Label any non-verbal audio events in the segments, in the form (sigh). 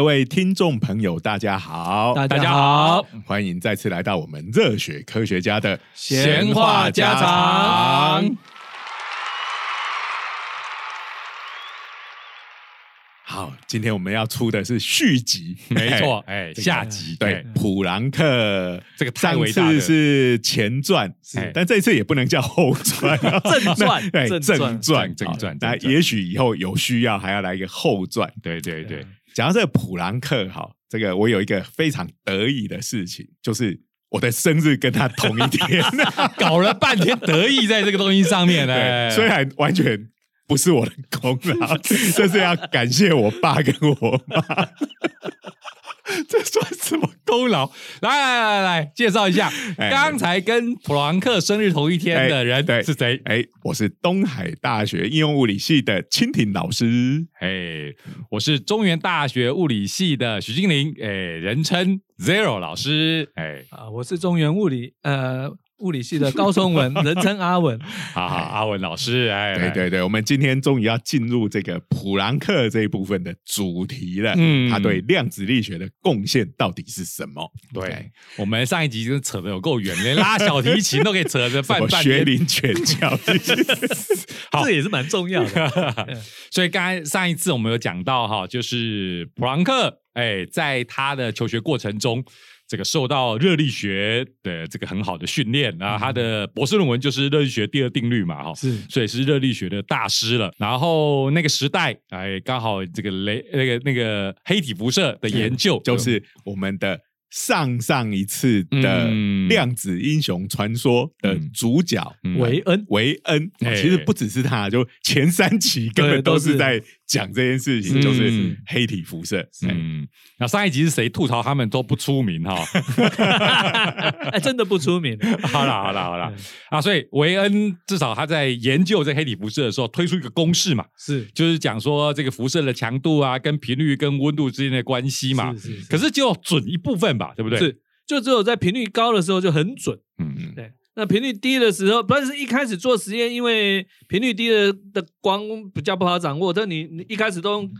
各位听众朋友，大家好，大家好，欢迎再次来到我们热血科学家的闲话家常。好，今天我们要出的是续集，没错，(laughs) 哎，哎，下集对，普朗克。这个太上次是前传，是但这一次也不能叫后传，(laughs) 正传对，(laughs) 正正传，正传好那也许以后有需要还要来一个后传。对对。对，讲到这个普朗克，哈，这个我有一个非常得意的事情，就是我的生日跟他同一天，(laughs) 搞了半天得意在这个东西上面呢。(laughs) 对，虽然完全不是我的功劳，(laughs) 这是要感谢我爸跟我妈。(laughs) 这算什么功劳，来来来来，介绍一下，(laughs) 哎刚才跟普朗克生日同一天的人是谁？哎，我是东海大学应用物理系的蜻蜓老师。哎，我是中原大学物理系的许金玲，哎，人称 Zero 老师，哎，啊，我是中原物理呃物理系的高松文，(laughs) 人称阿文。好好，阿文老师，哎，来对对对，我们今天终于要进入这个普朗克这一部分的主题了。嗯他对量子力学的贡献到底是什么？对，我们上一集就扯得有够远，连拉 (laughs) 小提琴都可以扯着半半天。学龄全教这也是蛮重要的。(laughs) 所以刚才上一次我们有讲到哈，就是普朗克，哎，在他的求学过程中，这个受到热力学的这个很好的训练，然后他的博士论文就是热力学第二定律嘛，哈，是。所以是热力学的大师了。然后那个时代，哎，刚好这个雷那个那个黑体辐射的研究，就是我们的上上一次的嗯。量子英雄传说的主角嗯。维恩维恩。哎其实不只是他，就前三期根本都是在讲这件事情，嗯就是黑体辐射。嗯，嗯，那上一集是谁吐槽他们都不出名哈？(laughs) 哎，真的不出名。好啦好啦好啦啊，所以维恩至少他在研究这黑体辐射的时候推出一个公式嘛，是就是讲说这个辐射的强度啊，跟频率跟温度之间的关系嘛。是是是可是只有准一部分吧，对不对？，是，就只有在频率高的时候就很准。嗯嗯对，那频率低的时候，但是一开始做实验，因为频率低的的光比较不好掌握，但你你一开始都用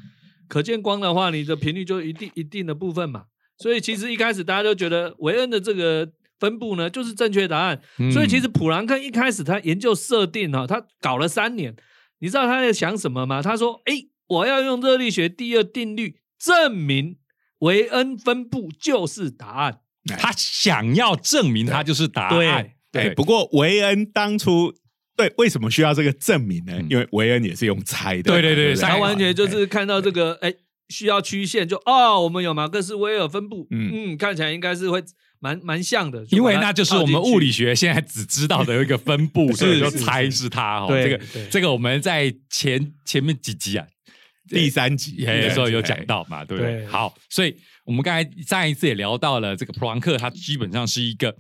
可见光的话，你的频率就一定一定的部分嘛。所以其实一开始大家都觉得维恩的这个分布呢就是正确答案。嗯所以其实普朗克一开始他研究设定哈、他搞了三年，你知道他在想什么吗？他说：“哎，我要用热力学第二定律证明维恩分布就是答案。他想要证明他就是答案。对。不过维恩当初对为什么需要这个证明呢？嗯？因为维恩也是用猜的。嘛，对对对他完全就是看到这个，哎，需要曲线就哦，我们有马克思韦尔分布，嗯。嗯看起来应该是会蛮蛮像的，因为那就是我们物理学学现在只知道的一个分布，(laughs) 所以就是猜是。它哦。对这个对。这个我们在前前面几集啊，第三集的时候有讲到嘛，对不对？对。好，所以我们刚才上一次也聊到了这个普朗克，它基本上是一个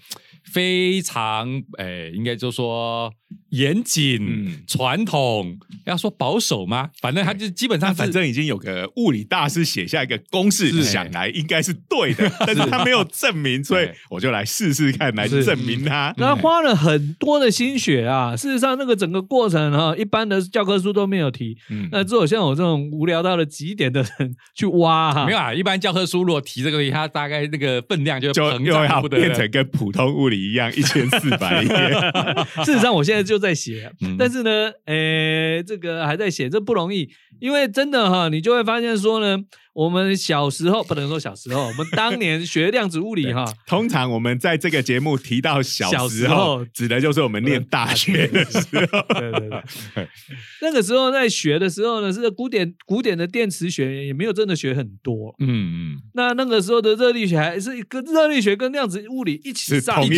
非常诶，应该就说严谨、嗯传统，要说保守吗？反正他就基本上反正已经有个物理大师写下一个公式，想来应该是对的，但是他没有证明，所以我就来试试看，来证明他。那花了很多的心血啊。事实上，那个整个过程哈、一般的教科书都没有提。嗯那只有像我这种无聊到了极点的人 (laughs) 去挖哈、没有啊。一般教科书如果提这个东西，它大概那个分量就就膨又要胀得不得了变成跟普通物理一样一千四百页。(laughs) 事实上，我现在就在写，嗯。但是呢，诶，这个还在写，这不容易，因为真的哈，你就会发现说呢，我们小时候不能说小时候，我们当年学量子物理哈，(laughs) 通常我们在这个节目提到小小时候。指的就是我们念大学的时候。对 (laughs) 对对，那个时候在学的时候呢，是古典古典的电磁学也没有真的学很多。嗯嗯，那那个时候的热力学还是跟热力学跟量子物理一起上，同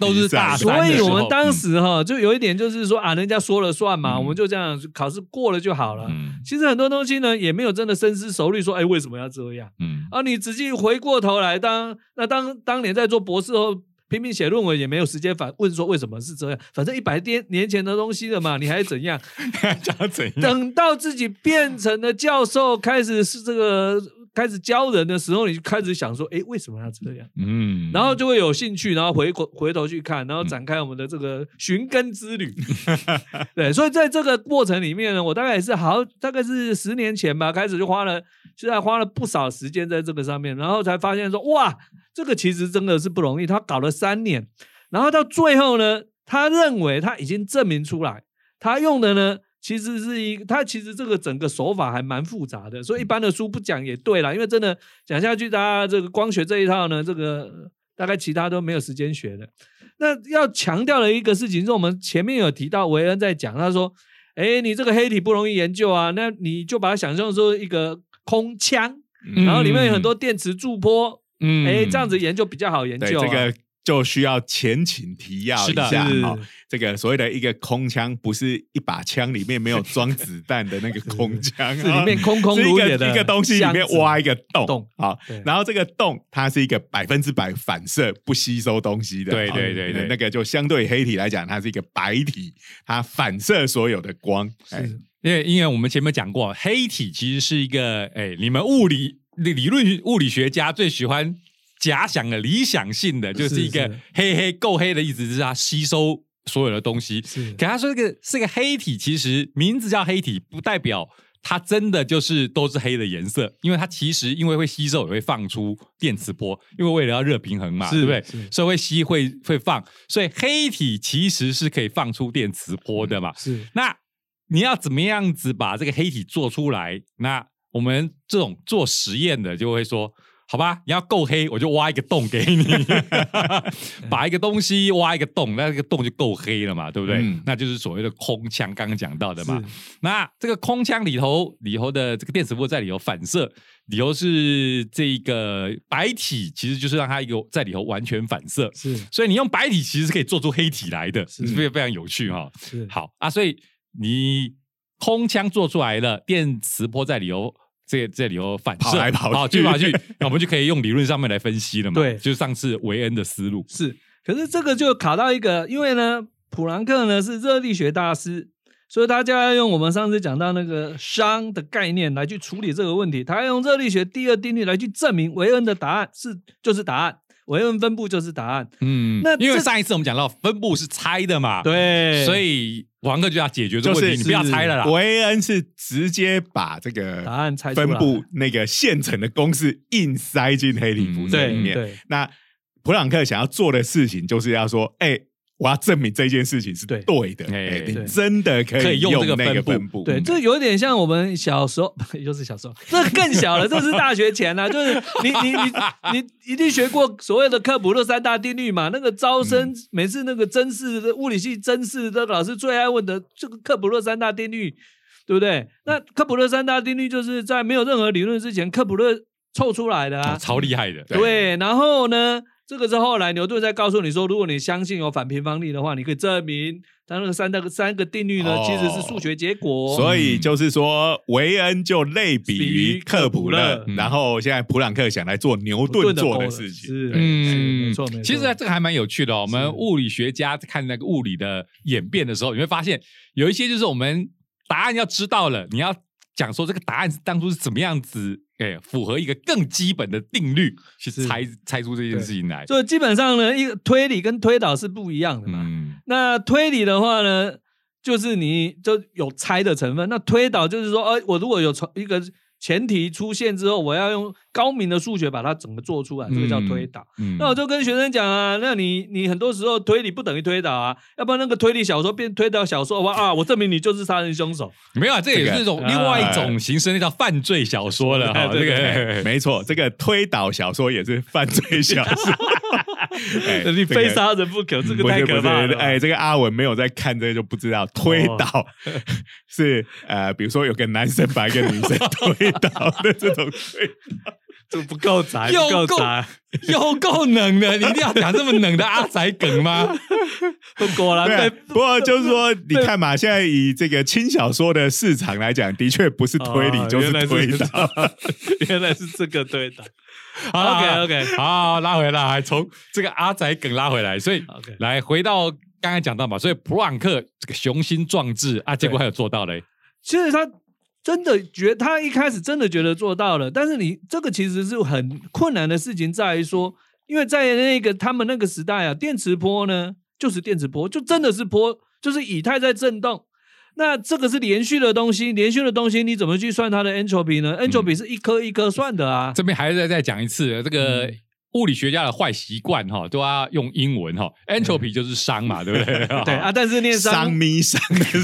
都是大三所以我们当时哈就有一点就是说啊，人家说了算嘛，嗯我们就这样考试过了就好了。嗯其实很多东西呢，也没有真的深思熟虑，说，哎，为什么要这样？嗯啊，你仔细回过头来，当那当当年在做博士后拼命写论文，也没有时间反问说为什么是这样，反正一百年年前的东西了嘛，(laughs) 你还怎样？讲怎样？等到自己变成了教授，开始是这个开始教人的时候，你就开始想说，哎，为什么要这样？嗯，然后就会有兴趣，然后回回回头去看，然后展开我们的这个寻根之旅。(laughs) 对，所以在这个过程里面呢，我大概也是好，大概是十年前吧，开始就花了，现在花了不少时间在这个上面，然后才发现说，哇，这个其实真的是不容易。他搞了三年，然后到最后呢，他认为他已经证明出来，他用的呢。其实是一，他其实这个整个手法还蛮复杂的，所以一般的书不讲也对啦，因为真的讲下去，大家这个光学这一套呢，这个大概其他都没有时间学的。那要强调的一个事情是我们前面有提到，维恩在讲，他说：“哎，你这个黑体不容易研究啊，那你就把它想象说一个空腔，然后里面有很多电磁驻波，嗯，哎，这样子研究比较好研究。”这个。就需要前情提要一下哈，这个所谓的一个空枪，不是一把枪里面没有装子弹的那个空枪，(laughs) 里面空空如也的一个东西里面挖一个洞，洞好，然后这个洞它是一个百分之百反射不吸收东西的，对对对对，那个就相对黑体来讲，它是一个白体，它反射所有的光，是。因为因为我们前面讲过，黑体其实是一个哎，你们物理理论物理学家最喜欢。假想的理想性的就是一个黑黑够黑的意思，就是它吸收所有的东西。给他说这个是个黑体，其实名字叫黑体，不代表它真的就是都是黑的颜色，因为它其实因为会吸收也会放出电磁波，因为为了要热平衡嘛，对不对？所以会吸会会放，所以黑体其实是可以放出电磁波的嘛。是那你要怎么样子把这个黑体做出来？那我们这种做实验的就会说。好吧，你要够黑，我就挖一个洞给你，(laughs) 把一个东西挖一个洞，那个洞就够黑了嘛，对不对？那就是所谓的空腔，刚刚讲到的嘛。那这个空腔里头，里头的这个电磁波在里头反射，里头是这个白体，其实就是让它一个在里头完全反射。是，所以你用白体其实是可以做出黑体来的，是不是非常有趣哈？是，好啊，所以你空腔做出来了，电磁波在里头。这这里头反射来跑去跑去，(laughs) 那我们就可以用理论上面来分析了嘛？对，就是上次维恩的思路是。可是这个就卡到一个，因为呢，普朗克呢是热力学大师，所以大家要用我们上次讲到那个熵的概念来去处理这个问题。他要用热力学第二定律来去证明维恩的答案是就是答案。维恩分布就是答案。嗯，那因为上一次我们讲到分布是猜的嘛，对，所以王哥就要解决这个问题，你不要猜了啦。维恩是直接把这个答案猜分布那个现成的公式硬塞进黑体辐射里面。那普朗克想要做的事情就是要说，哎。我要证明这件事情是对。的，哎，你真的可以用这个分布，对，这有点像我们小时候，(laughs) 又是小时候，这更小了，这是大学前了，(laughs) 就是你你你你一定学过所谓的科普勒三大定律嘛？那个招生每次那个真试物理系真试的老师最爱问的这个科普勒三大定律，对不对？那科普勒三大定律就是在没有任何理论之前，科普勒凑出来的啊，超厉害的，对，然后呢？这个是后来牛顿在告诉你说，如果你相信有反平方力的话，你可以证明它那个三那个三个定律呢，其实是数学结果。所以就是说，维恩就类比于克普勒，然后现在普朗克想来做牛顿做的事情。嗯，没错。没错其实这个还蛮有趣的。哦我们物理学家看那个物理的演变的时候，你会发现有一些就是我们答案要知道了，你要讲说这个答案是当初是怎么样子。哎，符合一个更基本的定律去猜猜出这件事情来。所以基本上呢，一个推理跟推导是不一样的嘛。那推理的话呢，就是你就有猜的成分；那推导就是说，呃，我如果有从一个。前提出现之后，我要用高明的数学把它整个做出来，这个叫推导。那我就跟学生讲啊，那你你很多时候推理不等于推导啊，要不然那个推理小说变推导小说的话啊，我证明你就是杀人凶手。没有啊，这也是一种另外一种形式，那叫犯罪小说了。这个没错，这个推导小说也是犯罪小说。(laughs) 你非杀人不可，这个太可怕了。哎，这个阿文没有在看，这个就不知道推倒 (laughs) 是呃，比如说有个男生把一个女生推。倒的这种水，(laughs) 这不够宅，又够宅，又够冷的，你一定要讲这么冷的阿宅梗吗？(laughs) 果然，不过就是说，你看嘛，现在以这个轻小说的市场来讲，的确不是推理就是推导，原来是这个推导。(laughs) OK OK，好，拉回来，从这个阿仔梗拉回来，所以 OK，来回到刚才讲到嘛，所以普朗克这个雄心壮志啊，结果还有做到嘞。其实他。真的觉他一开始真的觉得做到了，但是你这个其实是很困难的事情，在于说，因为在那个他们那个时代啊，电磁波呢就是电磁波，就真的是波，就是以太在震动。那这个是连续的东西，连续的东西你怎么去算它的 entropy 呢？entropy 是一颗一颗算的啊。这边还是再再讲一次，这个物理学家的坏习惯哈，都要用英文哈。entropy 就是熵嘛，(laughs) 对不对？对啊，但是念熵咪熵，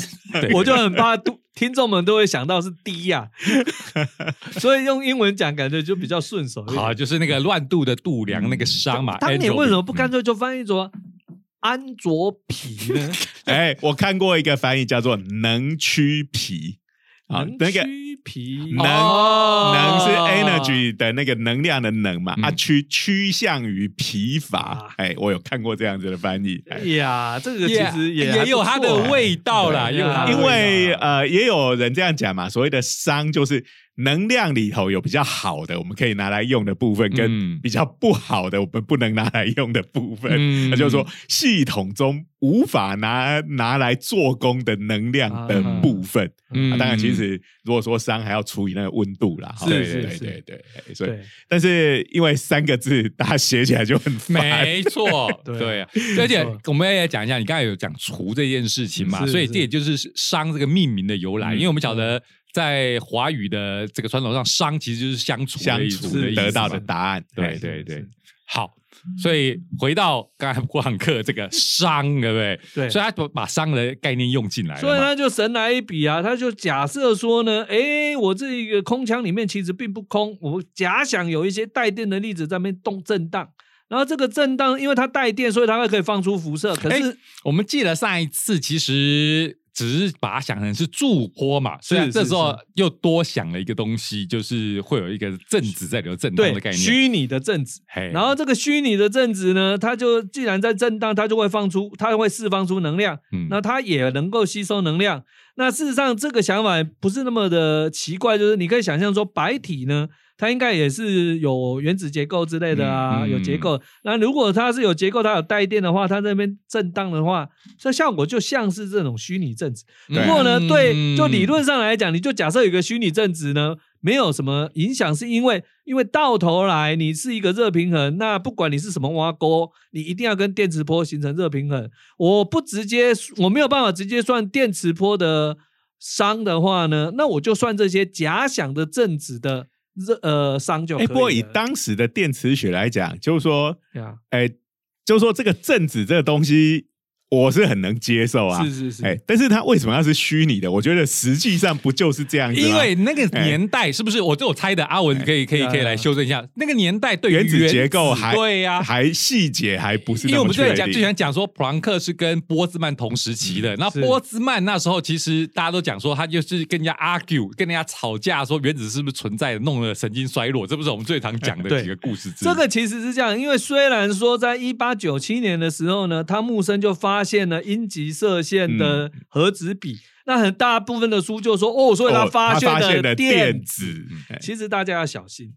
(laughs) 我就很怕听众们都会想到是低呀，(laughs) 所以用英文讲感觉就比较顺手。好，就是那个乱度的度量那个熵嘛。当年为什么不干脆就翻译作？安卓皮呢？(laughs) 哎，我看过一个翻译叫做能屈皮啊，那个皮能能是 energy 的那个能量的能嘛，啊趋趋向于疲乏。哎，我有看过这样子的翻译。哎呀，这个其实也也有它的味道啦，因为呃，也有人这样讲嘛，所谓的伤就是。能量里头有比较好的，我们可以拿来用的部分，跟比较不好的，我们不能拿来用的部分。那就是说，系统中无法拿拿来做工的能量的部分。当然，其实如果说熵还要除以那个温度啦。是是是，对对。所以，但是因为三个字，大家写起来就很没错。(laughs) 对，而且我们也讲一下，你刚才有讲除这件事情嘛，所以这也就是商这个命名的由来，因为我们晓得。在华语的这个传统上，商其实就是相处相处得到的答案。对对对，好，所以回到刚才过堂课这个商，对不对？对，所以他把把商的概念用进来，所以他就神来一笔啊，他就假设说呢，哎，我这一个空腔里面其实并不空，我假想有一些带电的粒子在那边动震荡，然后这个震荡因为它带电，所以它会可以放出辐射。可是我们记得上一次其实。只是把它想成是助波嘛，所以这时候又多想了一个东西，就是会有一个振子在流震荡的概念，虚拟的振子。然后这个虚拟的振子呢，它就既然在震荡，它就会放出，它会释放出能量，那它也能够吸收能量。那事实上，这个想法不是那么的奇怪，就是你可以想象说，白体呢。它应该也是有原子结构之类的啊，有结构。那如果它是有结构，它有带电的话，它那边震荡的话，这效果就像是这种虚拟振子。不过呢，对，就理论上来讲，你就假设有个虚拟振子呢，没有什么影响，是因为因为到头来你是一个热平衡，那不管你是什么挖沟，你一定要跟电磁波形成热平衡。我不直接，我没有办法直接算电磁波的熵的话呢，那我就算这些假想的振子的。热呃伤就哎，不过以当时的电磁学来讲，就是说，哎，就是说这个正子这个东西。我是很能接受啊，是是是，哎，但是他为什么要是虚拟的？我觉得实际上不就是这样子因为那个年代是不是？我这我猜的，阿文可以可以可以来修正一下。那个年代对原子结构还对呀，还细节还不是。因为我们最讲最喜欢讲说，普朗克是跟波兹曼同时期的。那波兹曼那时候其实大家都讲说，他就是跟人家 argue，跟人家吵架，说原子是不是存在，弄了神经衰弱。这不是我们最常讲的几个故事。这个其实是这样，因为虽然说在一八九七年的时候呢，汤木森就发现了阴极。射线的核子比，那很大部分的书就说哦，所以他发现的电子，其实大家要小心。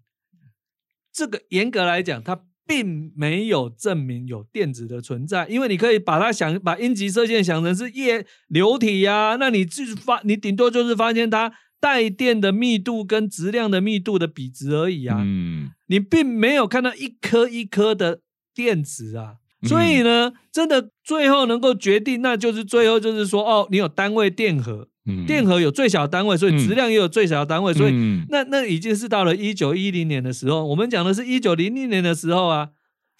这个严格来讲，它并没有证明有电子的存在，因为你可以把它想把阴极射线想成是液流体呀，那你就是发，你顶多就是发现它带电的密度跟质量的密度的比值而已啊，嗯，你并没有看到一颗一颗的电子啊。所以呢，真的最后能够决定，那就是最后就是说，哦，你有单位电荷，电荷有最小单位，所以质量也有最小单位，所以那那已经是到了一九一零年的时候，我们讲的是一九零零年的时候啊，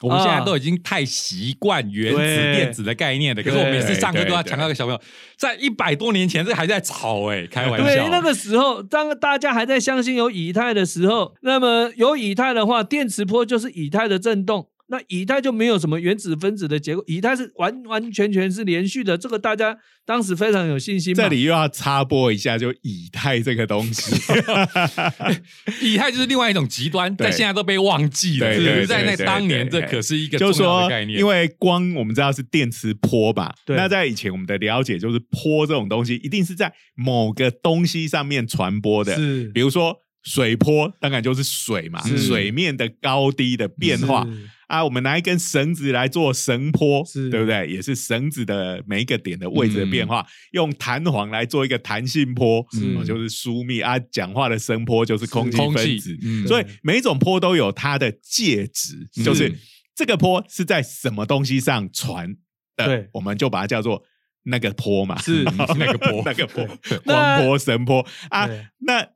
我们现在都已经太习惯原子电子的概念了，可是我每次上课都要强调给小朋友，在一百多年前，这还在吵哎，开玩笑。对，那个时候当大家还在相信有以太的时候，那么有以太的话，电磁波就是以太的震动。那以太就没有什么原子分子的结构，以太是完完全全是连续的，这个大家当时非常有信心。这里又要插播一下，就以太这个东西，(laughs) 以太就是另外一种极端，但现在都被忘记了。是在那当年，这可是一个重要的概念。因为光我们知道是电磁波吧？那在以前我们的了解就是波这种东西一定是在某个东西上面传播的，是比如说水波，当然就是水嘛，水面的高低的变化。啊，我们拿一根绳子来做绳波，是。对不对？也是绳子的每一个点的位置的变化，用弹簧来做一个弹性坡，是。就是疏密啊。讲话的声波就是空气分子，嗯。所以每一种坡都有它的介质，就是这个坡是在什么东西上传的对，我们就把它叫做那个坡嘛，是那个坡，(laughs) 那个波，那 (laughs) 光波、神坡。啊。那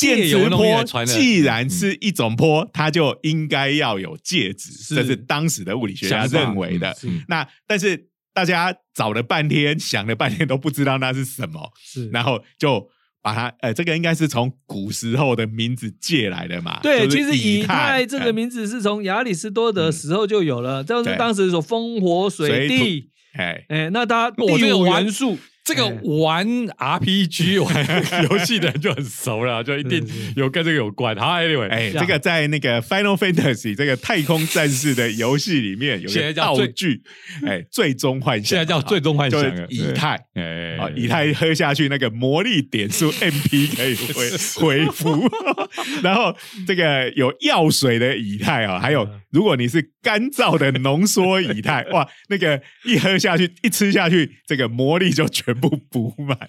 介借由质东西来波既然是一种波，它就应该要有介质，是。这是当时的物理学家认为的。嗯那但是大家找了半天，(laughs) 想了半天都不知道那是什么，是。然后就把它呃，这个应该是从古时候的名字借来的嘛。对，就是其实以太太这个名字是从亚里士多德时候就有了，就是当时说风火水水地，哎，哎，那它五元素，这个哎。玩 RPG (laughs) 玩游戏的人就很熟了，就一定有跟这个有关。好，Anyway，哎，这个在那个 Final Fantasy 这个太空战士的游戏里面有现在个道具，哎，最终幻想，现在叫最终幻就是想，以太。哎啊，以太喝下去，那个魔力点数 (laughs) MP 可以恢恢复，(laughs) 然后这个有药水的以太啊，还有嗯如果你是干燥的浓缩以太，哇，那个一喝下去，一吃下去，这个魔力就全部补满。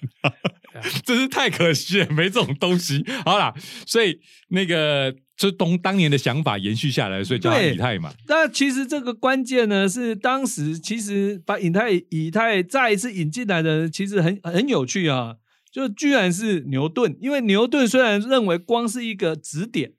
(laughs) 真是太可惜了，没这种东西。好啦，所以那个就东当年的想法延续下来，所以叫以太嘛。那其实这个关键呢，是当时其实把以太以太再一次引进来的，其实很很有趣啊，就居然是牛顿，因为牛顿虽然认为光是一个指点，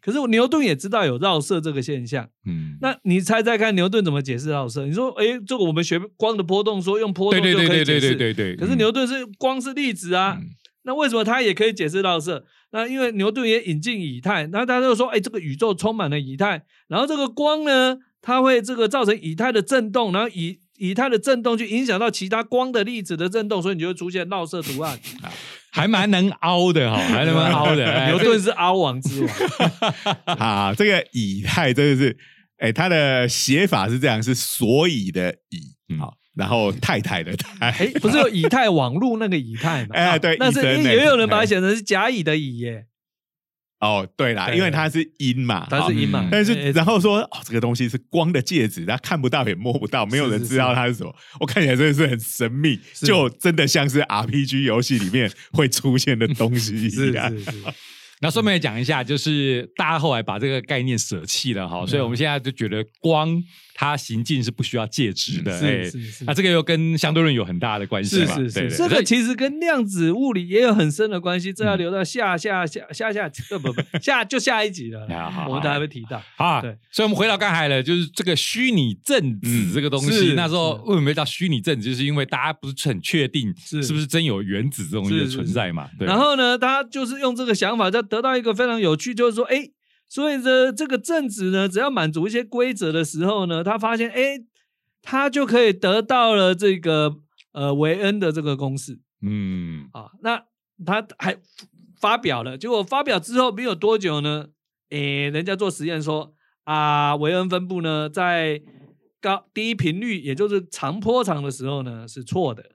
可是牛顿也知道有绕射这个现象。嗯，那你猜猜看，牛顿怎么解释绕射？你说，诶，这个我们学光的波动说用波动就对对对可以解释，对对对对。可是牛顿是光是粒子啊，嗯那为什么他也可以解释绕射？那因为牛顿也引进以太，那大家就说，哎，这个宇宙充满了以太，然后这个光呢，它会这个造成以太的震动，然后以以太的震动去影响到其他光的粒子的震动，所以你就会出现绕射图案。(laughs) 还蛮能凹的哈，(laughs) 还蛮凹的。哎牛顿是凹王之王，(laughs) 啊，这个以太真的是，哎，它的写法是这样，是所以的以，嗯好，然后太太的太，哎，不是有以太网路那个以太吗？哎对那是也有人把它哎写成是甲乙的乙耶，哦，对啦，对因为它是阴嘛，它是阴嘛嗯。但是哎然后说哦，这个东西是光的介质，它看不到也摸不到，没有人知道它是什么。我看起来真的是很神秘，就真的像是 RPG 游戏里面会出现的东西一是样。是是，那顺便也讲一下，就是大家后来把这个概念舍弃了嗯哈，所以我们现在就觉得光它行进是不需要介质的，哎是是是那这个又跟相对论有很大的关系嘛，是是是，对对这个其实跟量子物理也有很深的关系，这要嗯留到下下下下下不不不下就下一集了我们还会提到。好啊，对所以我们回到刚才了，就是这个虚拟正子嗯这个东西，是那时候是为什么叫虚拟正子？就是因为大家不是很确定是是不是真有原子这种东西存在嘛？对然后呢，他就是用这个想法，就得到一个非常有趣，就是说，哎，所以呢这个正子呢，只要满足一些规则的时候呢，他发现，哎，他就可以得到了这个呃维恩的这个公式嗯，啊。那他还发表了，结果发表之后没有多久呢，诶，人家做实验说啊，维恩分布呢在高低频率，也就是长波长的时候呢是错的，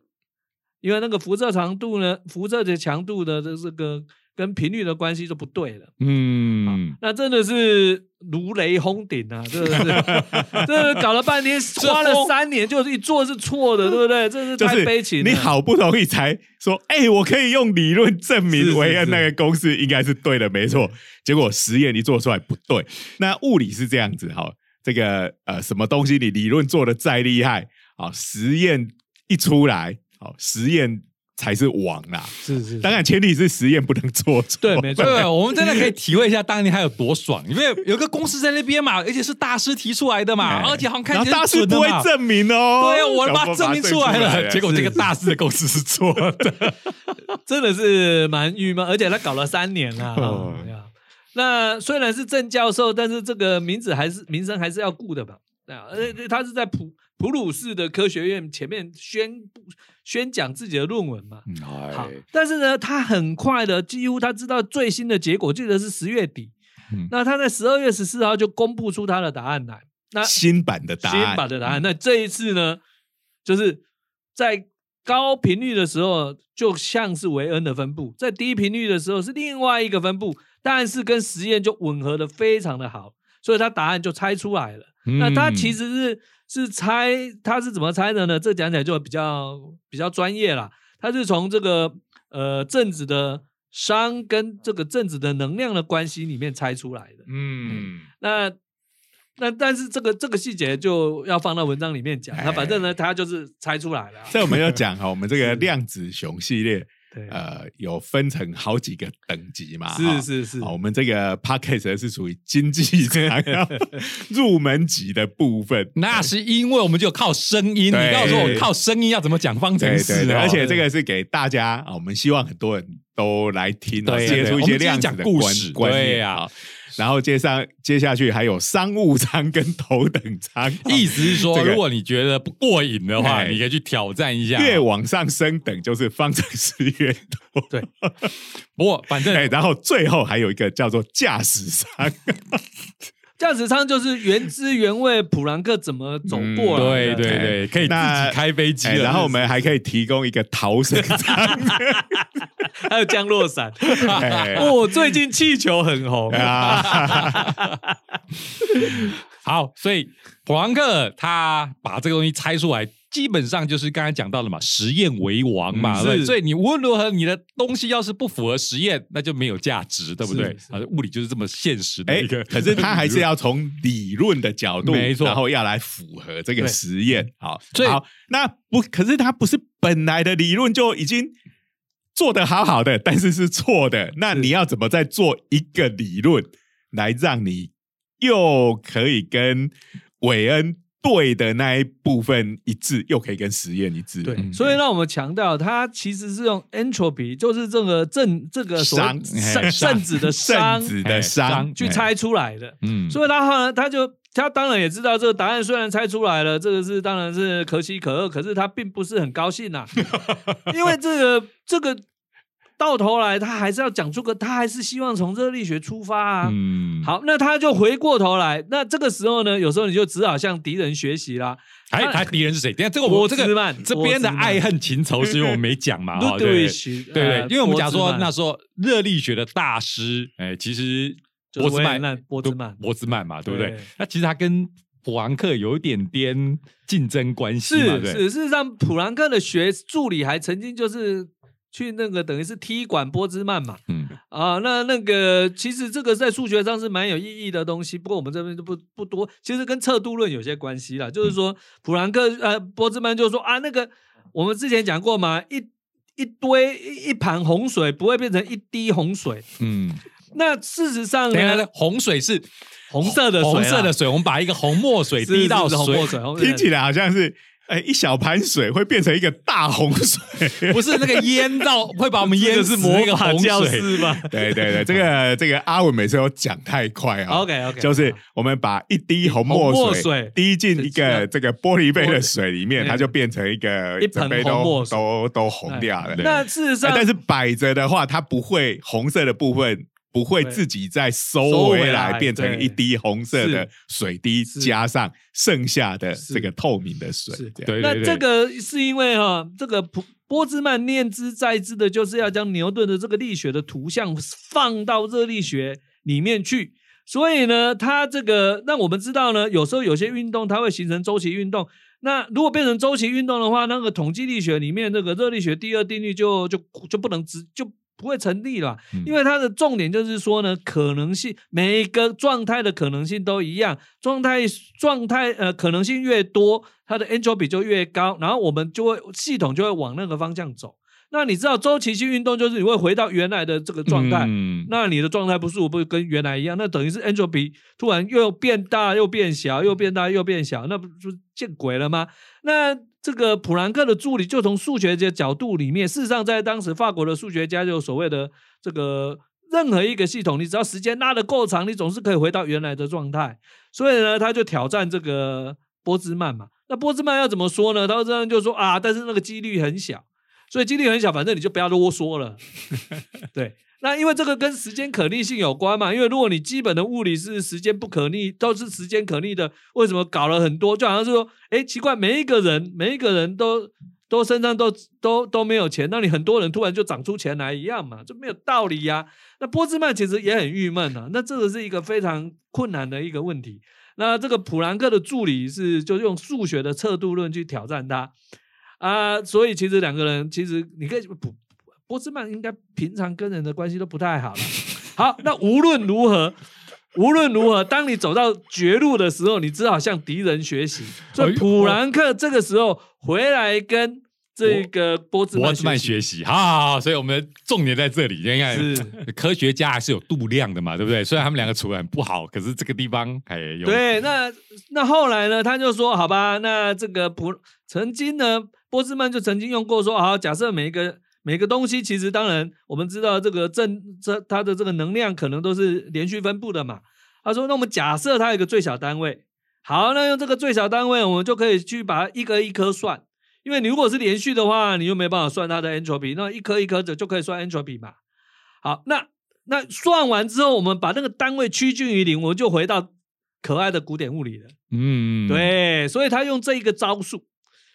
因为那个辐射长度呢，辐射的强度的这这个跟频率的关系就不对了。嗯，那真的是如雷轰顶啊！真的是，这搞了半天，(laughs) 花了三年，就是一做是错的，对不对？这是太悲情了。你好不容易才说，哎、我可以用理论证明维恩那个公式应该是对的，没错。结果实验一做出来不对。那物理是这样子哈，这个呃什么东西你理论做的再厉害，好实验一出来，好实验才是王啦。是是，当然前提是实验不能做错。对，没错对，，我们真的可以体会一下当年他有多爽，因为有个公司在那边嘛，而且是大师提出来的嘛，哎而且好像看起来后大师不会证明哦。对啊，我把它证明出来了，结果这个大大师的公式是错的。(laughs) 真的是蛮郁闷，而且他搞了三年了。哦哦呀那虽然是正教授，但是这个名字还是名声还是要顾的吧？啊，而且他是在普普鲁士的科学院前面宣布宣讲自己的论文嘛。好，但是呢，他很快的，几乎他知道最新的结果，记得是十月底。嗯那他在十二月十四号就公布出他的答案来。那新版的答案新，版的答案。那这一次呢，就是在高频率的时候，就像是维恩的分布；在低频率的时候是另外一个分布，但是跟实验就吻合的非常的好，所以他答案就猜出来了。那他其实是是猜他是怎么猜的呢？这讲起来就比较比较专业了。他是从这个呃正子的熵跟这个正子的能量的关系里面猜出来的。嗯，那那但是这个这个细节就要放到文章里面讲。那反正呢，他就是猜出来了。这我们要讲哈，(laughs) 我们这个量子熊系列。呃，有分成好几个等级嘛？是是是。我们这个 p a c k a g e 是属于经济舱 (laughs) 入门级的部分。那是因为我们就靠声音。你告诉我，靠声音要怎么讲方程式？而且这个是给大家啊，我们希望很多人都来听，接触一些量子的故事。对呀。然后接上接下去还有商务舱跟头等舱，意思是说，如果你觉得不过瘾的话，你可以去挑战一下。越往上升等就是方程式越多。对，不过反正然后最后还有一个叫做驾驶舱。(laughs) 驾驶舱就是原汁原味普朗克怎么走过来，对对对，可以自己开飞机。然后我们还可以提供一个逃生舱，(laughs) 还有降落伞。哦，最近气球很红啊。(laughs) 好，所以普朗克他把这个东西拆出来。基本上就是刚才讲到了嘛，实验为王嘛，所以你无论如何，你的东西要是不符合实验，那就没有价值，对不对？啊，物理就是这么现实的一个。可是他还是要从理论的角度，(laughs) 没错，然后要来符合这个实验。好，好，那不，可是它不是本来的理论就已经做的好好的，但是是错的。那你要怎么再做一个理论来让你又可以跟韦恩？对的那一部分一致，又可以跟实验一致。对，所以让我们强调，它其实是用 entropy，就是这个正这个熵熵熵子的熵子的熵去猜出来的。嗯，所以他后来他就他当然也知道这个答案，虽然猜出来了，这个是当然是可喜可贺，可是他并不是很高兴呐，(laughs) 因为这个这个。到头来，他还是要讲出个，他还是希望从热力学出发啊。嗯，好，那他就回过头来，那这个时候呢，有时候你就只好向敌人学习啦。哎，他敌人是谁？等下这个我这个这边的爱恨情仇是因为我没讲嘛。(laughs) 对对对，因为我们讲说那时候热力学的大师，哎，其实波兹曼，波兹曼，波兹曼嘛，对不对？那其实他跟普朗克有一点点竞争关系嘛。是，事实上，普朗克的学助理还曾经就是。去那个等于是踢馆波兹曼嘛，嗯。啊，那那个其实这个在数学上是蛮有意义的东西，不过我们这边就不不多，其实跟测度论有些关系啦，就是说普朗克呃波兹曼就说啊，那个我们之前讲过嘛，一一堆一盘洪水不会变成一滴洪水，嗯，那事实上呢，洪水是红色的红色的水，我们把一个红墨水滴到水，听起来好像是。哎，一小盘水会变成一个大洪水，不是那个淹到会把我们淹是魔法教师吗？对对对，这个这个阿文每次都讲太快啊。OK OK，就是我们把一滴红墨水滴进一个这个玻璃杯的水里面，它就变成一个一盆红墨都都红掉了。那事实上，但是摆着的话，它不会红色的部分。不会自己再收回来，变成一滴红色的水滴，加上剩下的这个透明的水。对，那这个是因为哈，这个波波兹曼念之在之的，就是要将牛顿的这个力学的图像放到热力学里面去。所以呢，它这个让我们知道呢，有时候有些运动它会形成周期运动。那如果变成周期运动的话，那个统计力学里面那个热力学第二定律就就就不能直就。不会成立了，因为它的重点就是说呢，可能性每一个状态的可能性都一样，状态状态呃可能性越多，它的 entropy 就越高，然后我们就会系统就会往那个方向走。那你知道周期性运动就是你会回到原来的这个状态，那你的状态不是不跟原来一样，那等于是 entropy 突然又变大又变小，又变大又变小，那不就见鬼了吗？那这个普朗克的助理就从数学的角度里面，事实上在当时法国的数学家就所谓的这个任何一个系统，你只要时间拉得够长，你总是可以回到原来的状态。所以呢，他就挑战这个波兹曼嘛。那波兹曼要怎么说呢？他这样就说啊，但是那个几率很小，所以几率很小，反正你就不要啰嗦了。(laughs) 对。那因为这个跟时间可逆性有关嘛？因为如果你基本的物理是时间不可逆，都是时间可逆的，为什么搞了很多？就好像是说，哎，奇怪，每一个人每一个人都都身上都都都没有钱，那你很多人突然就长出钱来一样嘛，就没有道理呀。那波兹曼其实也很郁闷啊。那这个是一个非常困难的一个问题。那这个普朗克的助理是就用数学的测度论去挑战他啊，所以其实两个人其实你可以不波兹曼应该平常跟人的关系都不太好了。好，那无论如何。无论如何，当你走到绝路的时候，你只好向敌人学习。所以普兰克这个时候回来跟这个波兹曼学习，好，好,好所以我们重点在这里。你看，是科学家还是有度量的嘛，对不对？虽然他们两个处的很不好，可是这个地方还有。对，那那后来呢？他就说：“好吧，那这个普曾经呢，波兹曼就曾经用过说，好，假设每一个。”每个东西其实当然，我们知道这个正这它的这个能量可能都是连续分布的嘛。他说，那我们假设它有一个最小单位，好，那用这个最小单位，我们就可以去把它一颗一颗算。因为你如果是连续的话，你就没办法算它的 entropy，那一颗一颗的就可以算 entropy 嘛。好，那那算完之后，我们把那个单位趋近于零，我们就回到可爱的古典物理了。嗯，对，所以他用这一个招数。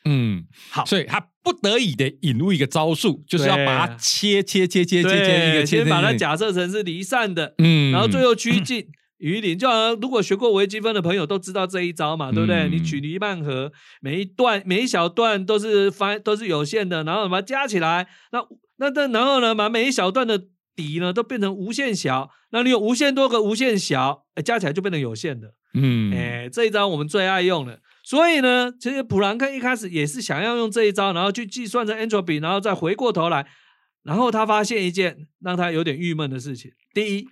嗯，好，所以他不得已的引入一个招数，就是要把它切切切切切切一个，先把它假设成是离散的，嗯，然后最后趋近于零。就好像如果学过微积分的朋友都知道这一招嘛，对不对？你取离半和，每一段每一小段都是翻都是有限的，然后把它加起来，那那那然后呢，把每一小段的底呢都变成无限小，那你有无限多个无限小，加起来就变成有限的。嗯，哎，这一招我们最爱用了。所以呢，其实普朗克一开始也是想要用这一招，然后去计算这 entropy，然后再回过头来，然后他发现一件让他有点郁闷的事情：第一，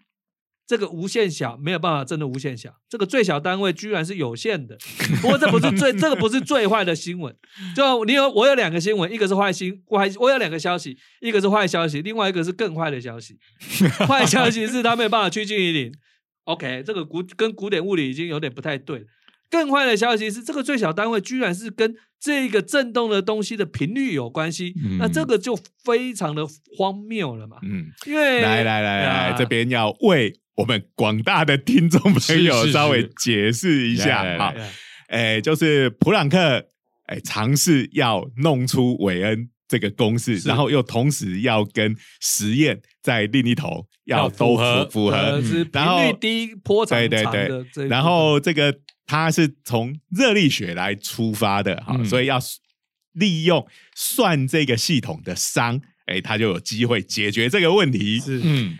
这个无限小没有办法真的无限小，这个最小单位居然是有限的。(laughs) 不过这不是最这个不是最坏的新闻，就你有我有两个新闻，一个是坏新坏，我有两个消息，一个是坏消息，另外一个是更坏的消息。(laughs) 坏消息是他没有办法趋近于零。OK，这个古跟古典物理已经有点不太对。更坏的消息是，这个最小单位居然是跟这个震动的东西的频率有关系，那这个就非常的荒谬了嘛。嗯，因为来来来来，这边要为我们广大的听众朋友稍微解释一下啊，哎，就是普朗克哎尝试要弄出韦恩这个公式，然后又同时要跟实验在另一头要都符符合，频率低、波长长的，然后这个。它是从热力学来出发的哈，所以要利用算这个系统的熵，哎，它就有机会解决这个问题。是，嗯，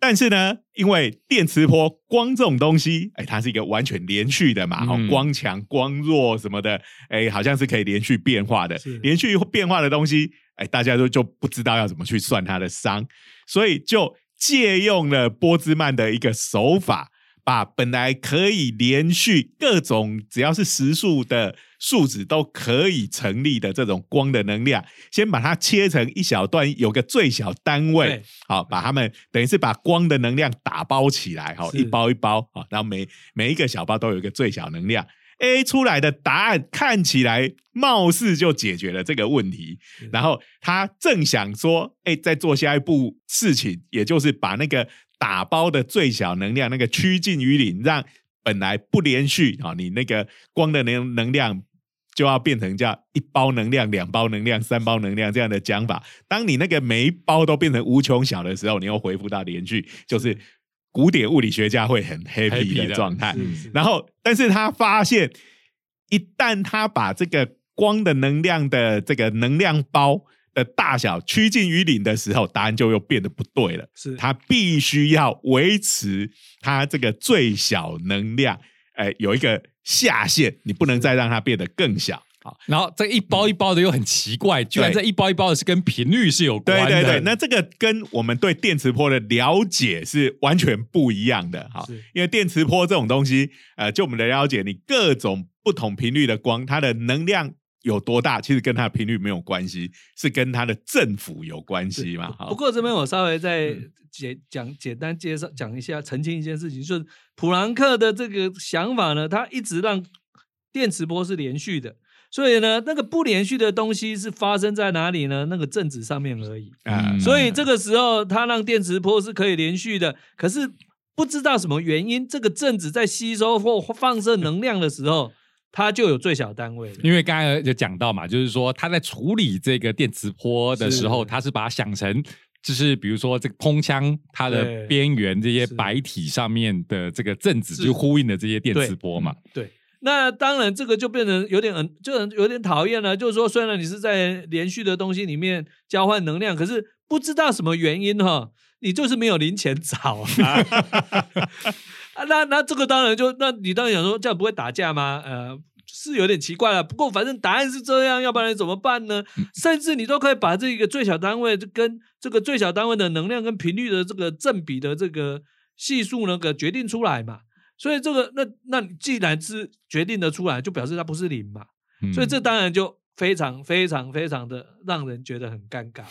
但是呢，因为电磁波光这种东西，哎，它是一个完全连续的嘛，哦，光强光弱什么的，哎，好像是可以连续变化的，连续变化的东西，哎，大家都就不知道要怎么去算它的熵，所以就借用了波兹曼的一个手法。把本来可以连续各种只要是实数的数值都可以成立的这种光的能量，先把它切成一小段，有个最小单位，好，把它们等于是把光的能量打包起来，好，一包一包，好，然后每每一个小包都有一个最小能量，A 出来的答案看起来貌似就解决了这个问题，然后他正想说，哎，再做下一步事情，也就是把那个。打包的最小能量那个趋近于零，让本来不连续啊，你那个光的能能量就要变成叫一包能量、两包能量、三包能量这样的讲法。当你那个每一包都变成无穷小的时候，你又恢复到连续，就是古典物理学家会很 happy 的状态。然后，但是他发现，一旦他把这个光的能量的这个能量包。的大小趋近于零的时候，答案就又变得不对了。是它必须要维持它这个最小能量，哎，有一个下限，你不能再让它变得更小。好，然后这一包一包的又很奇怪，居然这一包一包的是跟频率是有关的。对对对，那这个跟我们对电磁波的了解是完全不一样的。哈，因为电磁波这种东西，呃，就我们的了解，你各种不同频率的光，它的能量。有多大？其实跟它的频率没有关系，是跟它的振幅有关系嘛。不过这边我稍微再简讲简单介绍讲一下，澄清一件事情，就是普朗克的这个想法呢，他一直让电磁波是连续的，所以呢，那个不连续的东西是发生在哪里呢？那个正子上面而已。所以这个时候，它让电磁波是可以连续的，可是不知道什么原因，这个正子在吸收或放射能量的时候。它就有最小单位，因为刚才就讲到嘛，就是说它在处理这个电磁波的时候，它是把它想成就是比如说这个空腔它的边缘这些白体上面的这个正子就呼应的这些电磁波嘛。对，那当然这个就变成有点很就有点讨厌了。就是说，虽然你是在连续的东西里面交换能量，可是不知道什么原因哈，你就是没有零钱找啊。(laughs) 那那这个当然就那你当然想说这样不会打架吗？呃。是有点奇怪了，不过反正答案是这样，要不然怎么办呢？甚至你都可以把这个最小单位跟这个最小单位的能量跟频率的这个正比的这个系数呢给决定出来嘛。所以这个那那既然是决定的出来，就表示它不是零嘛。所以这当然就非常非常非常的让人觉得很尴尬。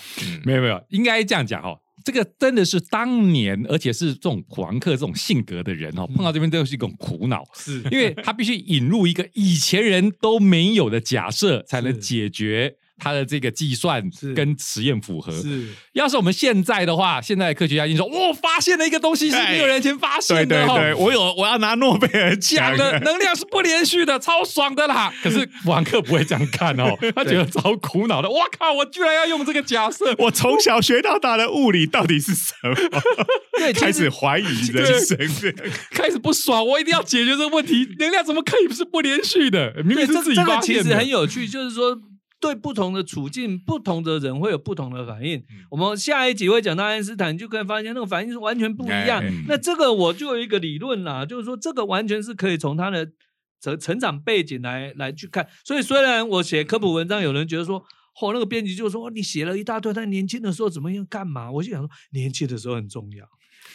没有没有，应该这样讲哦。这个真的是当年，而且是这种普朗克这种性格的人哦，碰到这边都是一种苦恼，是因为他必须引入一个以前人都没有的假设，(laughs) 才能解决。他的这个计算跟实验符合。是，要是我们现在的话，现在的科学家已经说，我发现了一个东西是没有人前发现的。对对对，我有，我要拿诺贝尔奖的能量是不连续的，超爽的啦。(laughs) 可是弗兰克不会这样看哦，(laughs) 他觉得超苦恼的。我靠，我居然要用这个假设，(laughs) 我从小学到大的物理到底是什么？对，开始怀疑人生，开始不爽。我一定要解决这个问题，能量怎么可以是不连续的？明明是自己发现的。其实很有趣，就是说。对不同的处境，不同的人会有不同的反应。我们下一集会讲到爱因斯坦，就可以发现那个反应是完全不一样。那这个我就有一个理论啦，就是说这个完全是可以从他的成成长背景来来去看。所以虽然我写科普文章，有人觉得说，哦，那个编辑就说你写了一大堆，他年轻的时候怎么样干嘛？我就想说，年轻的时候很重要。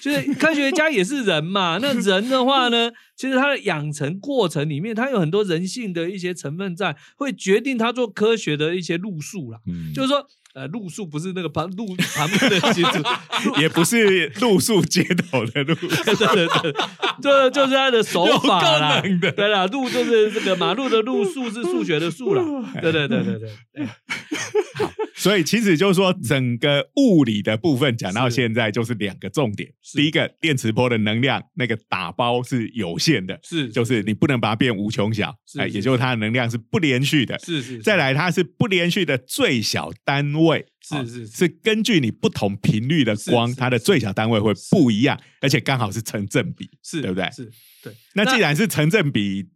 就是科学家也是人嘛，(laughs) 那人的话呢，其实他的养成过程里面，他有很多人性的一些成分在，会决定他做科学的一些路数啦。就是说。呃，路数不是那个旁路旁边的街道，(laughs) 也不是路数街头的路，对对对，这就是他的手法啦。对啦，路就是这个马路的路数是数学的数了。对对对对对。(laughs) 好，所以其实就是说，整个物理的部分讲到现在就是两个重点。第一个，电磁波的能量那个打包是有限的，是就是你不能把它变无穷小，哎，也就是它的能量是不连续的，是是。再来，它是不连续的最小单位。位是是是根据你不同频率的光，它的最小单位会不一样，而且刚好是成正比，是对不对？是对。那既然是成正比，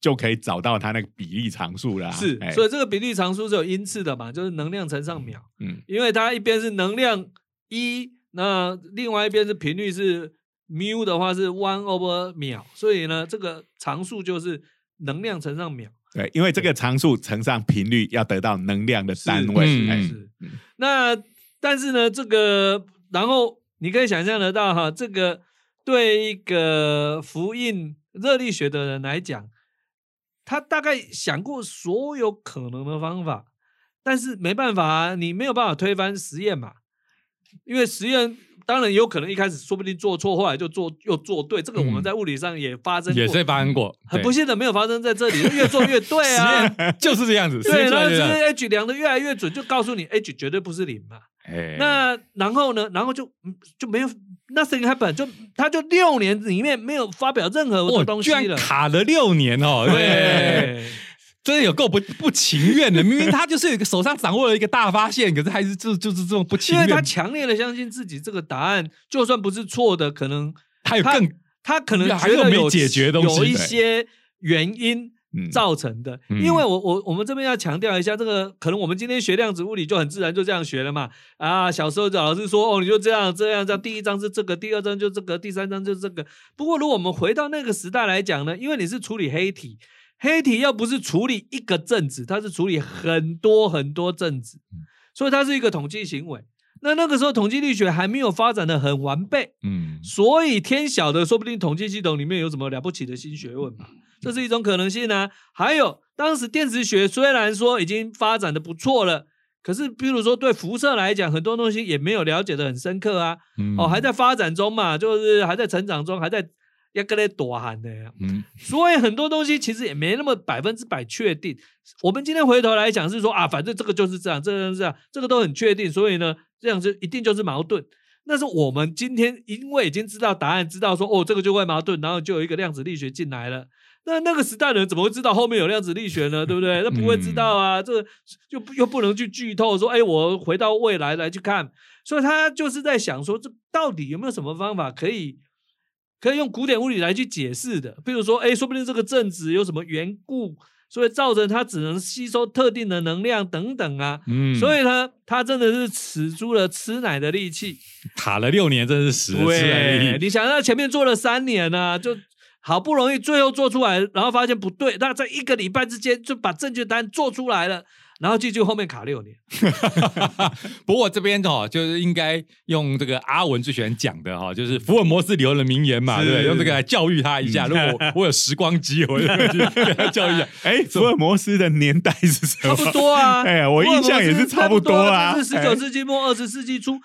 就可以找到它那个比例常数了。是，所以这个比例常数是有因次的嘛，就是能量乘上秒。嗯，因为它一边是能量一，那另外一边是频率是 mu 的话是 one over 秒，所以呢，这个常数就是能量乘上秒。对，因为这个常数乘上频率要得到能量的单位。是，那但是呢，这个然后你可以想象得到哈，这个对一个复印热力学的人来讲，他大概想过所有可能的方法，但是没办法，你没有办法推翻实验嘛，因为实验。当然也有可能一开始说不定做错，后来就做又做对。这个我们在物理上也发生，也是发生过。很不幸的没有发生在这里，越做越对啊，(laughs) (laughs) 就是这样子。对，然后就是 H 量的越来越准，就告诉你 H 绝对不是零嘛。那然后呢？然后就就没有那 thing happen，就他就六年里面没有发表任何的东西了，卡了六年哦。对。真的有够不不情愿的，明明他就是有一个手上掌握了一个大发现，可是还是就就是这种不情愿。因为他强烈的相信自己这个答案，就算不是错的，可能他有更他可能还觉得有解决东西，有一些原因造成的。因为我我我们这边要强调一下，这个可能我们今天学量子物理就很自然就这样学了嘛。啊，小时候老师说哦，你就这样这样这样，第一章是这个，第二章就这个，第三章就是这个。不过如果我们回到那个时代来讲呢，因为你是处理黑体。黑体要不是处理一个镇子，它是处理很多很多镇子，所以它是一个统计行为。那那个时候统计力学还没有发展的很完备，嗯，所以天晓得，说不定统计系统里面有什么了不起的新学问嘛，这是一种可能性呢。还有当时电磁学虽然说已经发展的不错了，可是比如说对辐射来讲，很多东西也没有了解的很深刻啊，哦，还在发展中嘛，就是还在成长中，还在。要跟你多喊的呀，嗯，所以很多东西其实也没那么百分之百确定。我们今天回头来讲是说啊，反正这个就是这样，这样这样，这个都很确定，所以呢，这样就一定就是矛盾。那是我们今天因为已经知道答案，知道说哦，这个就会矛盾，然后就有一个量子力学进来了。那那个时代的人怎么会知道后面有量子力学呢？对不对？那不会知道啊，这就又不能去剧透说，哎，我回到未来来去看。所以他就是在想说，这到底有没有什么方法可以可以用古典物理来去解释的？比如说，哎，说不定这个正子有什么缘故，所以造成它只能吸收特定的能量等等啊。嗯，所以呢，他真的是使出了吃奶的力气，卡了六年，真是使了吃奶力。你想，他前面做了三年呢，就。好不容易最后做出来，然后发现不对，那在一个礼拜之间就把证据单做出来了，然后继续后面卡六年。(laughs) 不过这边哦，就是应该用这个阿文最喜欢讲的哈，就是福尔摩斯留的名言嘛，对，用这个来教育他一下。如果我有时光机，我就给他教育一下。(laughs) 哎，福尔摩斯的年代是什么？差不多啊。(laughs) 哎，我印象也是差不多啊，是十九世纪末二十世纪初。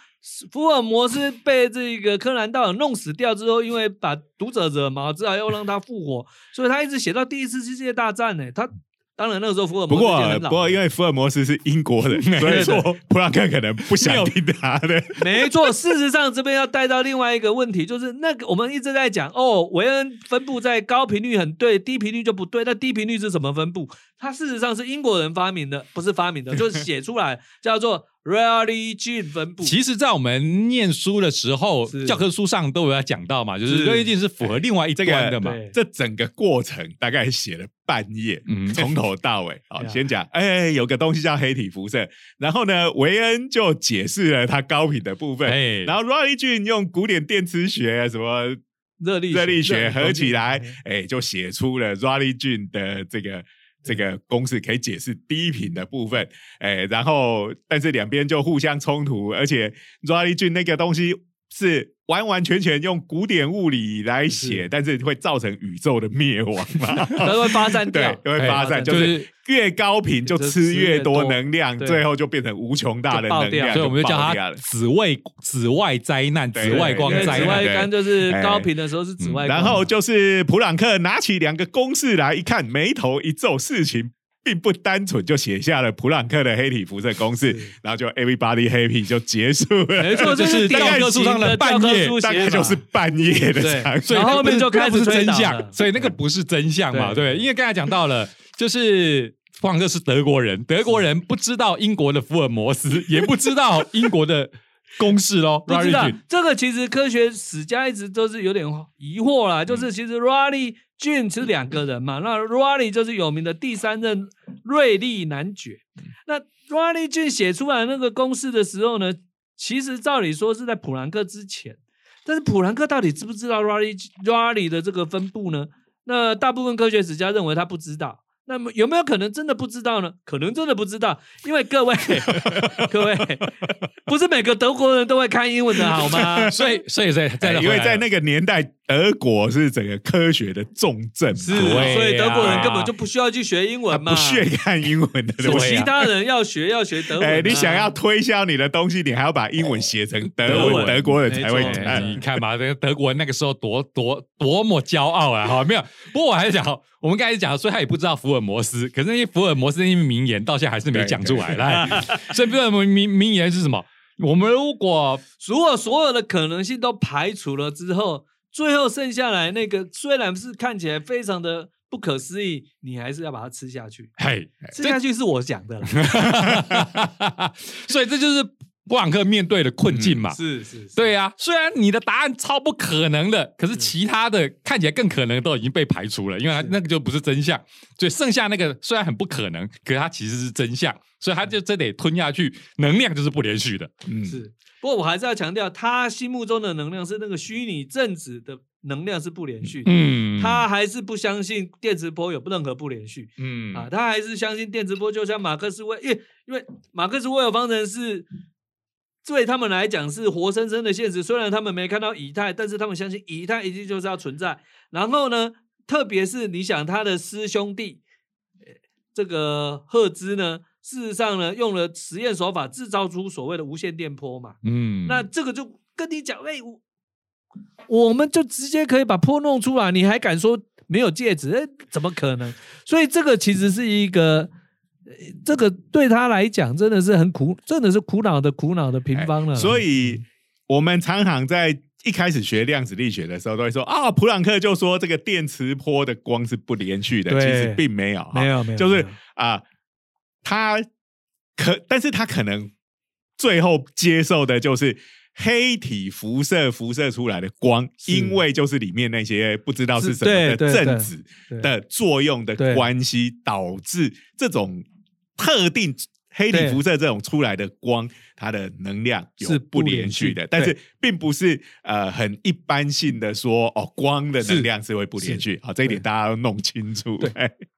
福尔摩斯被这个柯南道尔弄死掉之后，因为把读者惹毛，只好要让他复活，所以他一直写到第一次世界大战呢。他当然那个时候福尔摩斯不过不过因为福尔摩斯是英国人，所以说普朗克可能不想听他的。没错，事实上这边要带到另外一个问题，就是那个我们一直在讲哦，维恩分布在高频率很对，低频率就不对。那低频率是什么分布？它事实上是英国人发明的，不是发明的，就是写出来 (laughs) 叫做。Rarely gene 分布，其实，在我们念书的时候，教科书上都有要讲到嘛，就是 Rarely gene 是符合另外一端的嘛。这整个过程大概写了半页，从头到尾。(laughs) 好，先讲，哎，有个东西叫黑体辐射，然后呢，维恩就解释了它高频的部分，然后 Rarely gene 用古典电磁学什么热力热力学合起来，哎，就写出了 Rarely gene 的这个。这个公式可以解释低频的部分，哎，然后但是两边就互相冲突，而且 Rayleigh 菌那个东西是。完完全全用古典物理来写，但是会造成宇宙的灭亡嘛？(laughs) 都会发散掉，(laughs) 对会发散，就是越高频就吃越多能量，最后就变成无穷大的能量，所以我们就叫它紫外紫外灾难、紫外光灾难。光就是高频的时候是紫外，然后就是普朗克拿起两个公式来一看，眉头一皱，事情。并不单纯就写下了普朗克的黑体辐射公式，然后就 everybody happy 就结束了。没错，(laughs) 就是教科书上的半夜，大概就是半夜的场。所以后面就开始真相，所以那个不是真相嘛？对，因为刚才讲到了，就是普朗克是德国人，德国人不知道英国的福尔摩斯，(laughs) 也不知道英国的公式喽。不知道这个，其实科学史家一直都是有点疑惑啦。就是其实 Raleigh。俊是两个人嘛，那 Raleigh 就是有名的第三任瑞利男爵。那 Raleigh 俊写出来那个公式的时候呢，其实照理说是在普兰克之前，但是普兰克到底知不知道 Raleigh Raleigh 的这个分布呢？那大部分科学史家认为他不知道。那么有没有可能真的不知道呢？可能真的不知道，因为各位 (laughs) 各位不是每个德国人都会看英文的好吗？(laughs) 所以所以在在因为在那个年代。德国是整个科学的重镇，是，所以德国人根本就不需要去学英文嘛，不屑看英文的，(laughs) 其他人要学要学德文。哎，你想要推销你的东西，你还要把英文写成德文，德国人才会看。你看嘛，这个德国人那个时候多多多么骄傲啊！哈，没有。不过我还是讲，我们刚才讲，所以他也不知道福尔摩斯，可是那些福尔摩斯那些名言，到现在还是没讲出来。(laughs) 来，所以福尔摩名名言是什么？我们如果如果所有的可能性都排除了之后。最后剩下来那个，虽然是看起来非常的不可思议，你还是要把它吃下去。嘿，吃下去是我讲的，(laughs) 所以这就是布朗克面对的困境嘛。是是，对呀。虽然你的答案超不可能的，可是其他的看起来更可能都已经被排除了，因为那个就不是真相。所以剩下那个虽然很不可能，可是它其实是真相，所以他就真得吞下去。能量就是不连续的，嗯，是。不过我还是要强调，他心目中的能量是那个虚拟正子的能量是不连续的。嗯，他还是不相信电磁波有任何不连续。嗯啊，他还是相信电磁波就像马克思威，因为因为马克思威尔方程式对他们来讲是活生生的现实。虽然他们没看到以太，但是他们相信以太一定就是要存在。然后呢，特别是你想他的师兄弟，这个赫兹呢？事实上呢，用了实验手法制造出所谓的无线电波嘛，嗯，那这个就跟你讲，哎，我们就直接可以把波弄出来，你还敢说没有戒指？哎，怎么可能？所以这个其实是一个，这个对他来讲真的是很苦，真的是苦恼的苦恼的平方了。所以我们常常在。一开始学量子力学的时候，都会说啊，普朗克就说这个电磁波的光是不连续的，其实并没有，没有，没有，就是啊，他可，但是他可能最后接受的就是黑体辐射辐射出来的光，因为就是里面那些不知道是什么的正子的作用的关系，导致这种特定。黑体辐射这种出来的光，它的能量是不连续的，但是并不是呃很一般性的说哦，光的能量是会不连续。好，这一点大家要弄清楚。对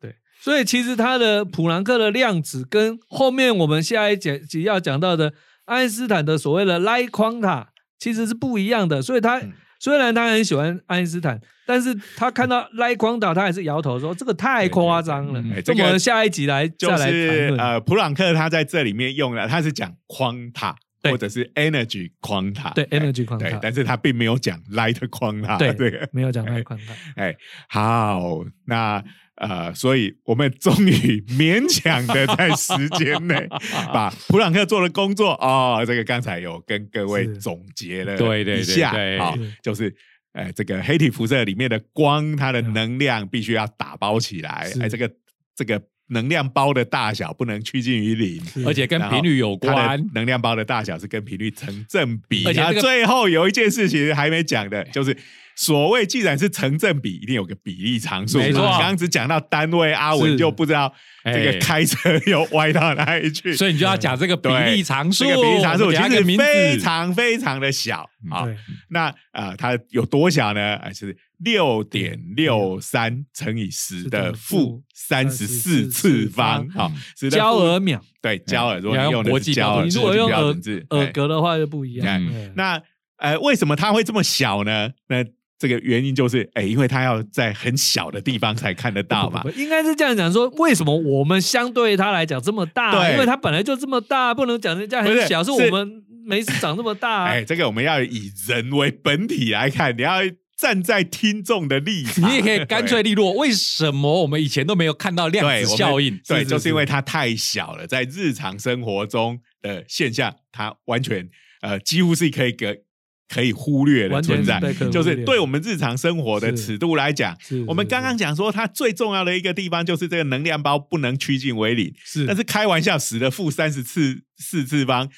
对，所以其实它的普朗克的量子跟后面我们下一节要讲到的爱因斯坦的所谓的 Light quanta 其实是不一样的。所以他虽然他很喜欢爱因斯坦。但是他看到赖光岛，他还是摇头说：“这个太夸张了。”这个下一集来就是呃，普朗克他在这里面用了，他是讲框塔或者是 energy 框塔，对 energy 框塔，但是他并没有讲 light 框塔，对，没有讲 light 框塔。哎，好，那呃，所以我们终于勉强的在时间内 (laughs) 把普朗克做的工作哦，这个刚才有跟各位总结了一下，好，就是。哎，这个黑体辐射里面的光，它的能量必须要打包起来。哎，这个这个能量包的大小不能趋近于零，而且跟频率有关。能量包的大小是跟频率成正比。而且最后有一件事情还没讲的，(laughs) 就是。所谓既然是成正比，一定有个比例常数。没错，刚刚只讲到单位，阿文就不知道这个开车又歪到哪里去。所以你就要讲这个比例常数。这个比例常数其实非常非常的小啊。那啊，它有多小呢？是六点六三乘以十的负三十四次方。好，焦耳秒。对，焦耳。如果你用国际焦耳，如果用耳耳格的话就不一样。那呃，为什么它会这么小呢？那这个原因就是，哎，因为他要在很小的地方才看得到嘛。应该是这样讲，说为什么我们相对他来讲这么大？对，因为他本来就这么大，不能讲人家很小，是我们没事长这么大。(laughs) 哎，这个我们要以人为本体来看，你要站在听众的立 (laughs) 场，你也可以干脆利落。为什么我们以前都没有看到量子效应？对，就是因为它太小了，在日常生活中的现象，它完全呃几乎是可以给。可以忽略的存在，就是对我们日常生活的尺度来讲，我们刚刚讲说它最重要的一个地方就是这个能量包不能趋近为零。是，但是开玩笑，十的负三十次四次方，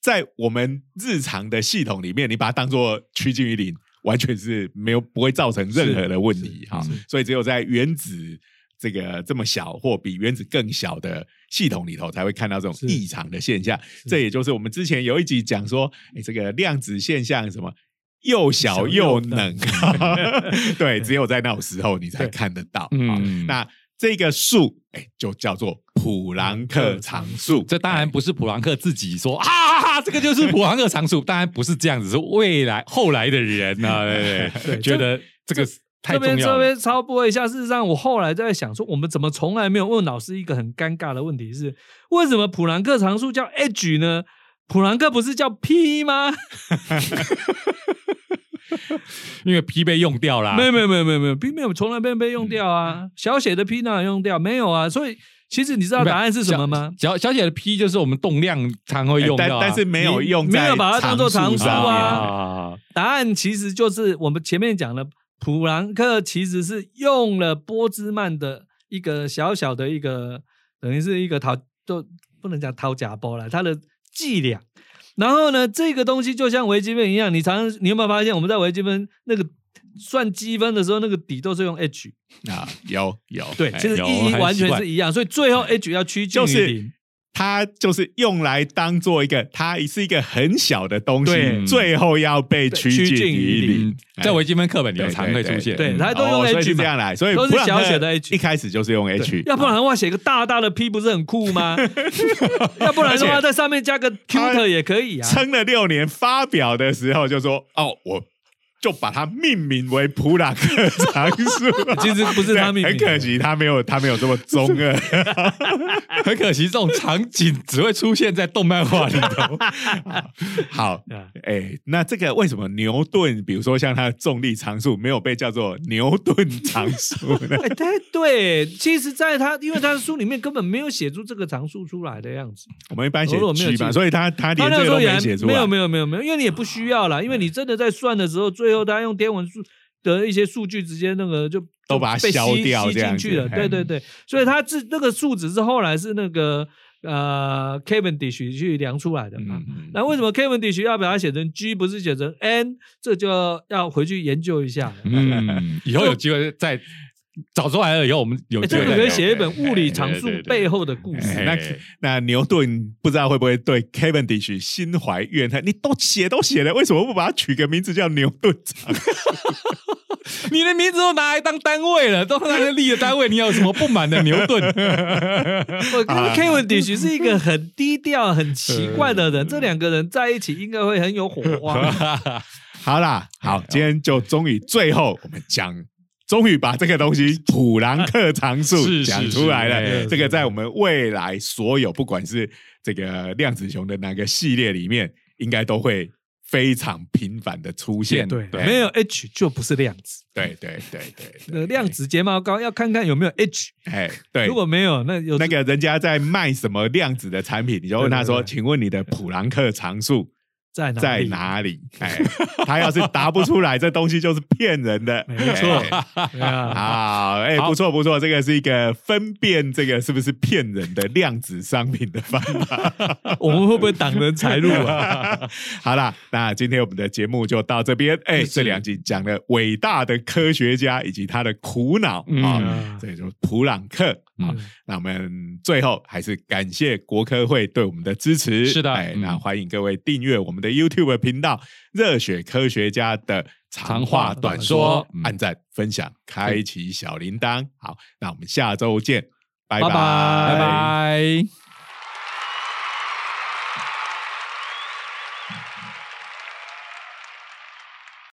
在我们日常的系统里面，你把它当做趋近于零，完全是没有不会造成任何的问题哈。所以只有在原子。这个这么小或比原子更小的系统里头，才会看到这种异常的现象。这也就是我们之前有一集讲说，哎，这个量子现象什么又小又冷，(laughs) 对，只有在那种时候你才看得到。嗯，那这个数，哎，就叫做普朗克常数。这当然不是普朗克自己说啊，这个就是普朗克常数。当然不是这样子，是未来后来的人呢，(laughs) 对，觉得这个。这边这边超播一下。事实上，我后来在想说，我们怎么从来没有问老师一个很尴尬的问题是：为什么普朗克常数叫 h 呢？普朗克不是叫 p 吗？(laughs) 因为 p 被用掉了。没有没有没有没有没有 p 没有从来没有被用掉啊！小写的 p 哪有用掉？没有啊！所以其实你知道答案是什么吗？小小写的 p 就是我们动量常会用到，但是没有用，没有把它当做常数啊。答案其实就是我们前面讲的。普朗克其实是用了波兹曼的一个小小的一个，等于是一个掏，都不能讲掏假包了，他的伎俩。然后呢，这个东西就像微积分一样，你常你有没有发现，我们在微积分那个算积分的时候，那个底都是用 h 啊？有有，对，其实意义完全是一样，所以最后 h 要趋近于零。它就是用来当做一个，它是一个很小的东西，最后要被趋近于零。在微积分课本里常会出现，对，它都用 H 这样来，所以都是小写的 H。一开始就是用 H，要不然的话写个大大的 P 不是很酷吗？(laughs) 要不然的话在上面加个 Q 特也可以啊。撑了六年，发表的时候就说：“哦，我就把它命名为普朗克常数。其实不是他命名，很可惜他没有他没有这么中二。(laughs) 很可惜，这种场景只会出现在动漫画里头。(laughs) 好，哎，那这个为什么牛顿，比如说像他的重力常数，没有被叫做牛顿常数呢？(laughs) 哎，对对，其实在他因为他的书里面根本没有写出这个常数出来的样子。我们一般写 G 嘛，所以他他连这个都没写出来。没有没有没有没有，因为你也不需要啦，因为你真的在算的时候，最后他用天文数的一些数据直接那个就都把它消掉吸进去了。对对对，所以他这那个数值是后来是那个呃 Cavendish 去量出来的嘛。那为什么 Cavendish 要把它写成 G 不是写成 N？这就要回去研究一下。嗯，以后有机会再。找出来了以后，我们有这个可以写一本物理常数背后的故事。那那牛顿不知道会不会对 Cavendish 心怀怨恨？你都写都写了，为什么不把它取个名字叫牛顿常数？(laughs) 你的名字都拿来当单位了，都拿来立的单位，你有什么不满的？牛顿，(laughs) 我跟 Cavendish 是一个很低调、很奇怪的人，(laughs) 这两个人在一起应该会很有火花。好啦，好，今天就终于最后我们讲。终于把这个东西普朗克常数 (laughs) 讲出来了。这个在我们未来所有不管是这个量子熊的哪个系列里面，应该都会非常频繁的出现。对，没有 H 就不是量子。对对对对，那量子睫毛膏要看看有没有 H。哎，对，如果没有，那有那个人家在卖什么量子的产品，你就问他说：“请问你的普朗克常数？”在在哪里？哎，他要是答不出来，这东西就是骗人的。没错，好，哎，不错不错，这个是一个分辨这个是不是骗人的量子商品的方法。(laughs) 我们会不会挡人财路啊？(laughs) 好了，那今天我们的节目就到这边。哎，这两集讲了伟大的科学家以及他的苦恼啊，这就普朗克。好，那我们最后还是感谢国科会对我们的支持。是的，哎，那欢迎各位订阅我们的 YouTube 频道“热血科学家”的长话短说，按赞、分享、开启小铃铛。好，那我们下周见，拜拜，拜拜。